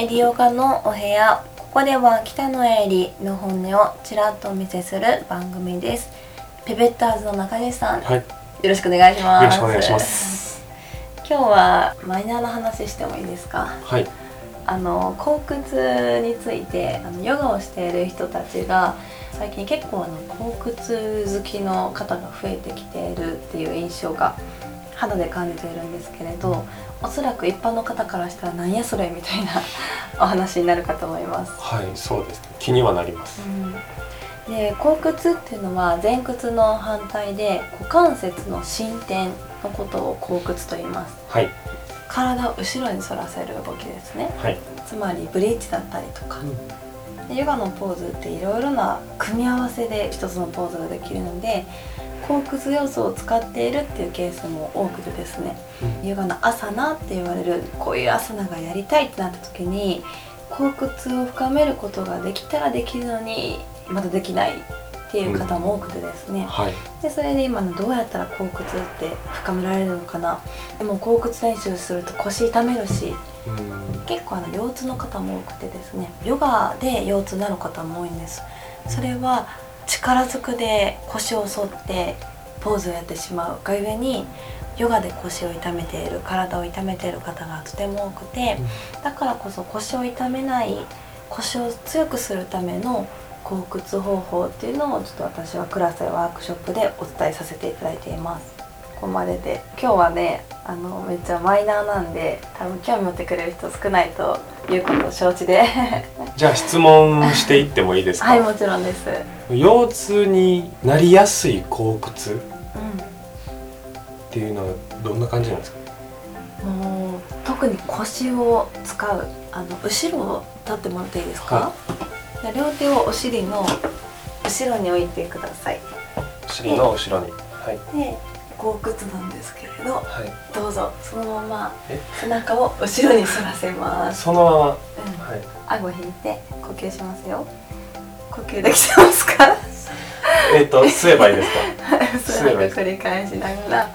エリオガのお部屋ここでは北野エリの本音をちらっとお見せする番組です。ペペッターズの中西さん、はい、よろしくお願いします。よろしくお願いします。今日はマイナーな話してもいいですか？はい。あの後屈についてあのヨガをしている人たちが最近結構あの後屈好きの方が増えてきているっていう印象が肌で感じているんですけれどおそらく一般の方からしたらなんやそれみたいな お話になるかと思います。はいそうですね。気にはなります。うん、で後屈っていうのは前屈の反対で股関節の伸展のことを後屈と言います。はい。体を後ろに反らせる動きですね。はい、つまりブリッジだったりとか。でヨガのポーズっていろいろな組み合わせで一つのポーズができるので後屈要素を使っているっていうケースも多くてですねうん。ヨガのアサナって言われるこういうアサナがやりたいってなった時に後屈を深めることができたらできるのにまだできないっていう方も多くてですね、はい。でそれで今のどうやったら後屈って深められるのかな。でも後屈練習すると腰痛めるしうん。結構あの腰痛の方も多くてですね。ヨガで腰痛になる方も多いんです。それは力ずくで腰を反ってポーズをやってしまうがゆえにヨガで腰を痛めている体を痛めている方がとても多くてだからこそ腰を痛めない腰を強くするための後屈方法っていうのをちょっと私はクラスやワークショップでお伝えさせていただいています。ここまでで今日はねあのめっちゃマイナーなんで多分興味持ってくれる人少ないということを承知で。じゃあ質問していってもいいですか、はいもちろんです、腰痛になりやすい後屈っうていうのはどんな感じなんですか？ん、もう特に腰を使うあの後ろを立ってもらっていいですか、はじゃあ両手をお尻の後ろに置いてください。お尻の後ろに。はい。で後屈なんですけれどはい。どうぞ。そのままえ？背中を後ろに反らせます、そのまま。うん、はい。顎引いて呼吸しますよ呼吸できてますか？えっ、と吸えばいいですか？それを繰り返しながら。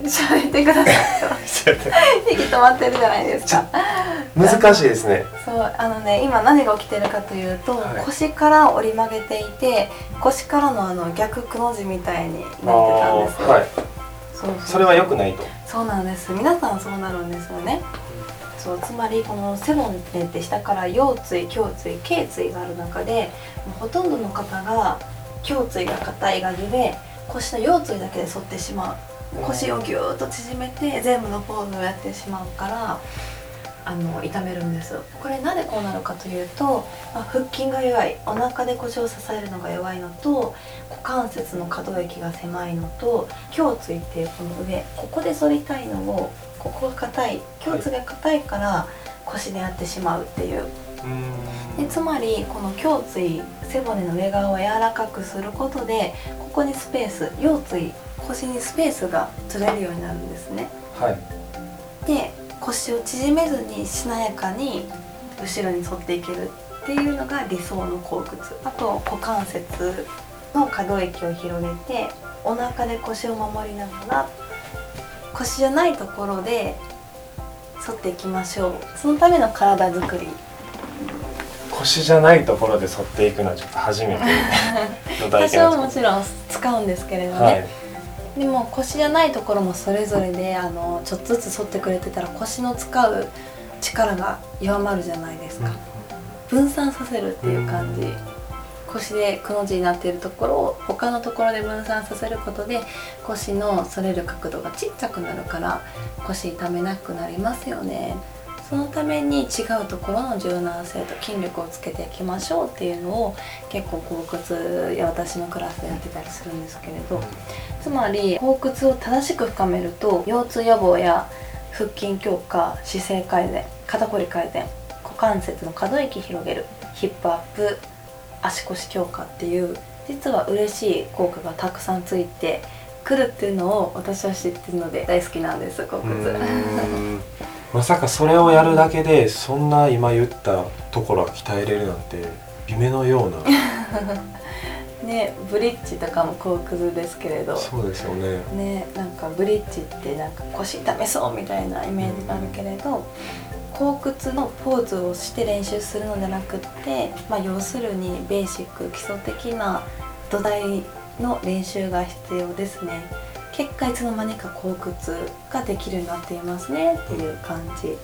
喋ってくださいよ。息止まってるじゃないですか。難しいですね。そうあのね今何が起きてるかというと、はい。腰から折り曲げていて腰からのあの逆くの字みたいになってたんですよ、はい。そうそう。それは良くないと。そうなんです。皆さんそうなるんですよねそうつまりこの背骨って下から腰椎胸椎頸椎がある中でもうほとんどの方が胸椎が硬いがゆえ腰の腰椎だけで反ってしまう。腰をぎゅーっと縮めて全部のポーズをやってしまうからあの痛めるんです。これなぜこうなるかというと、まあ、腹筋が弱い。お腹で腰を支えるのが弱いのと股関節の可動域が狭いのと胸椎っていうこの上。ここで反りたいのをここが硬い胸椎が硬いから腰でやってしまうっていう。うん。でつまりこの胸椎背骨の上側を柔らかくすることでここにスペース腰椎腰にスペースが取れるようになるんですね。はい。で腰を縮めずにしなやかに後ろに反っていけるっていうのが理想の後屈あと股関節の可動域を広げてお腹で腰を守りながら腰じゃないところで反っていきましょう。そのための体づくり。腰じゃないところで反っていくのはちょっと初めての体 多少験なんですもちろん使うんですけれどね、はい。でも腰じゃないところもそれぞれであのちょっとずつ反ってくれてたら腰の使う力が弱まるじゃないですか、分散させるっていう感じ、うん腰でくの字になっているところを他のところで分散させることで腰の反れる角度がちっちゃくなるから腰痛めなくなりますよね。そのために違うところの柔軟性と筋力をつけていきましょうっていうのを結構後屈や私のクラスでやってたりするんですけれどつまり後屈を正しく深めると腰痛予防や腹筋強化姿勢改善肩こり改善股関節の可動域広げるヒップアップ足腰強化っていう実は嬉しい効果がたくさんついてくるっていうのを私は知ってるので大好きなんです後う屈ーん。まさかそれをやるだけでそんな今言ったところが鍛えれるなんて夢のような。ねブリッジとかも後屈ですけれど。そうですよね。ねなんかブリッジってなんか腰痛めそうみたいなイメージがあるけれど、後屈のポーズをして練習するのではなくって、まあ、要するにベーシック基礎的な土台の練習が必要ですね。結果いつの間にか後屈ができるようになっていますねっていう感じ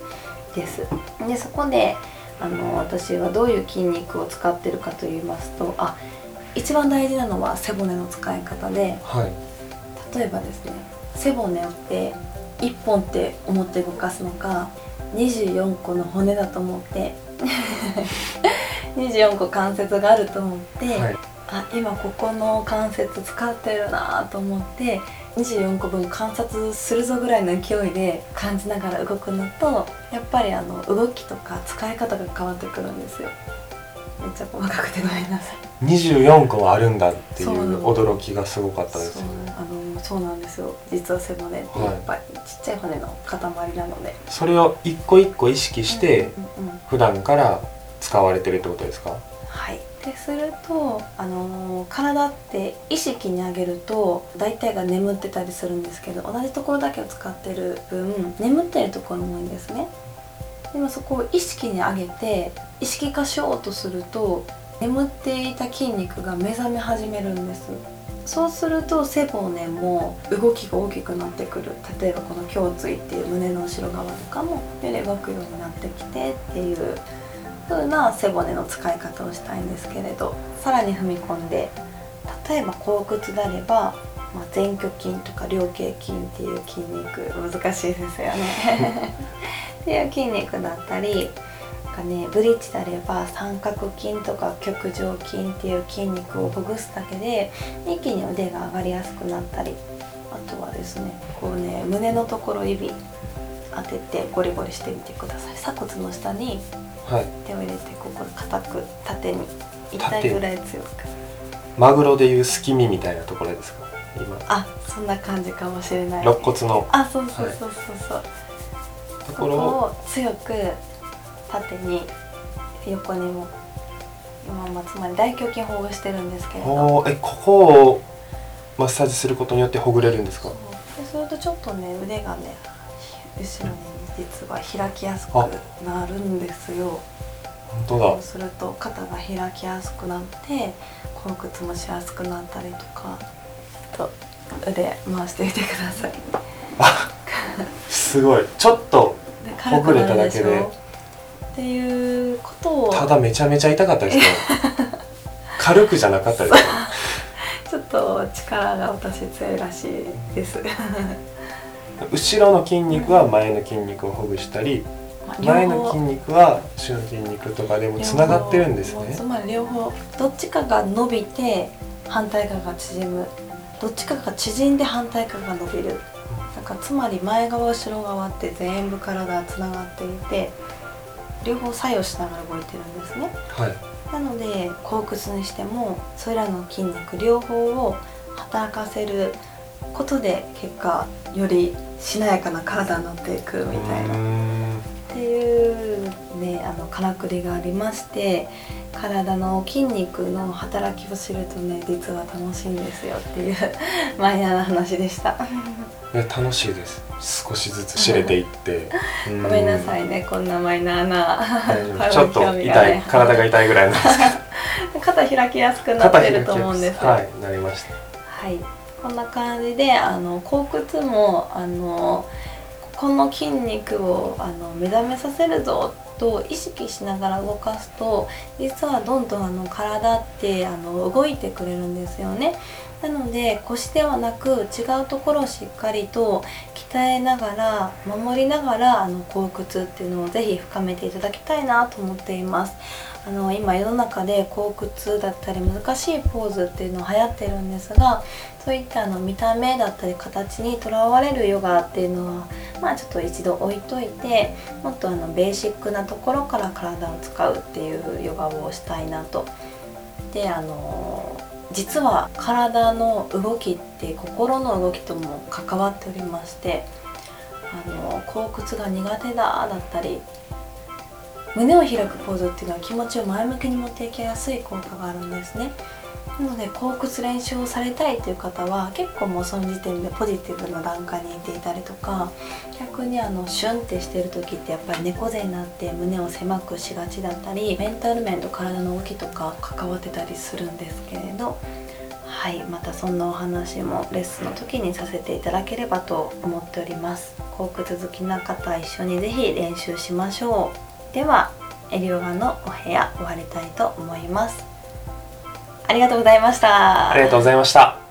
です。でそこであの私はどういう筋肉を使ってるかと言いますとあ一番大事なのは背骨の使い方ではい。例えばですね背骨って1本って思って動かすのか24個の骨だと思って。24個関節があると思って、はい。あ今ここの関節使ってるなと思って。24個分観察するぞぐらいの勢いで感じながら動くのとやっぱりあの動きとか使い方が変わってくるんですよ。めっちゃ細かくてごめんなさい。24個あるんだっていそうう驚きがすごかったですそうあのそうなんですよ。実は背骨ってやっぱりちっちゃい骨の塊なので、それを一個一個意識して普段から使われてるってことですか？はい。でするとあのー体って意識に上げると大体が眠ってたりするんですけど同じところだけを使ってる分眠ってるところも多いんですね。でもそこを意識に上げて意識化しようとすると眠っていた筋肉が目覚め始めるんですそうすると背骨も動きが大きくなってくる。例えばこの胸椎っていう胸の後ろ側とかもより動くようになってきてっていう風な背骨の使い方をしたいんですけれどさらに踏み込んで例えば後屈であれば、まあ、前鋸筋とか両頸筋っていう筋肉難しいですよね。っていう筋肉だったりかねブリッジであれば三角筋とか極上筋っていう筋肉をほぐすだけで一気に腕が上がりやすくなったりあとはですねこうね胸のところ指当ててゴリゴリしてみてください。鎖骨の下にはい。手を入れてここ硬く縦に痛いぐらい強く。マグロでいうすき身みたいなところですか？今。あそんな感じかもしれない。肋骨の。あそうそうそうそうそう、こことこを強く縦に横にも今まあつまり大胸筋ほぐしてるんですけれど。おーえここをマッサージすることによってほぐれるんですか？でそれとちょっとね腕がね後ろに実は開きやすくなるんですよ。本当だ。そうすると肩が開きやすくなって後屈もしやすくなったりとか。と腕回してみてください。すごい。ちょっとでほぐれただけでっていうことを。ただめちゃめちゃ痛かったですね軽くじゃなかったですねちょっと力が私強いらしいです。後ろの筋肉は前の筋肉をほぐしたりまあ前の筋肉は後ろの筋肉とかでもつながってるんですね。つまり両方。どっちかが伸びて反対側が縮む。どっちかが縮んで反対側が伸びる。だからつまり前側後ろ側って全部体がつながっていて両方作用しながら動いてるんですね。はい。なので後屈にしてもそれらの筋肉両方を働かせることで結果よりしなやかな体になってくるみたいうなっていうねあのからくりがありまして体の筋肉の働きを知るとね実は楽しいんですよっていう マイナーな話でした。いや楽しいです。少しずつ知れていって。ごめんなさいいねこんなマイナーな ちょっと痛い。体が痛いぐらいなんですけ肩開きやすくどなってると思うんですよ。はいなりました。はい、こんな感じであの後屈もあのこの筋肉をあの目覚めさせるぞと意識しながら動かすと実はどんどんあの体ってあの動いてくれるんですよね。なので腰ではなく違うところをしっかりと鍛えながら守りながらあの後屈っていうのをぜひ深めていただきたいなと思っています。あの今世の中で後屈だったり難しいポーズっていうの流行ってるんですがそういったあの見た目だったり形にとらわれるヨガっていうのはまあちょっと一度置いといてもっとあのベーシックなところから体を使うっていうヨガをしたいなと。であの実は体の動きって心の動きとも関わっておりましてあの後屈が苦手だだったり胸を開くポーズっていうのは気持ちを前向きに持っていきやすい効果があるんですねなので後屈練習をされたいという方は結構もうその時点でポジティブな段階にいていたりとか逆にあのシュンってしてる時ってやっぱり猫背になって胸を狭くしがちだったりメンタル面と体の動きとか関わってたりするんですけれどはいまたそんなお話もレッスンの時にさせていただければと思っております。後屈好きな方一緒にぜひ練習しましょう。ではエリオガのお部屋終わりたいと思います。ありがとうございました。ありがとうございました。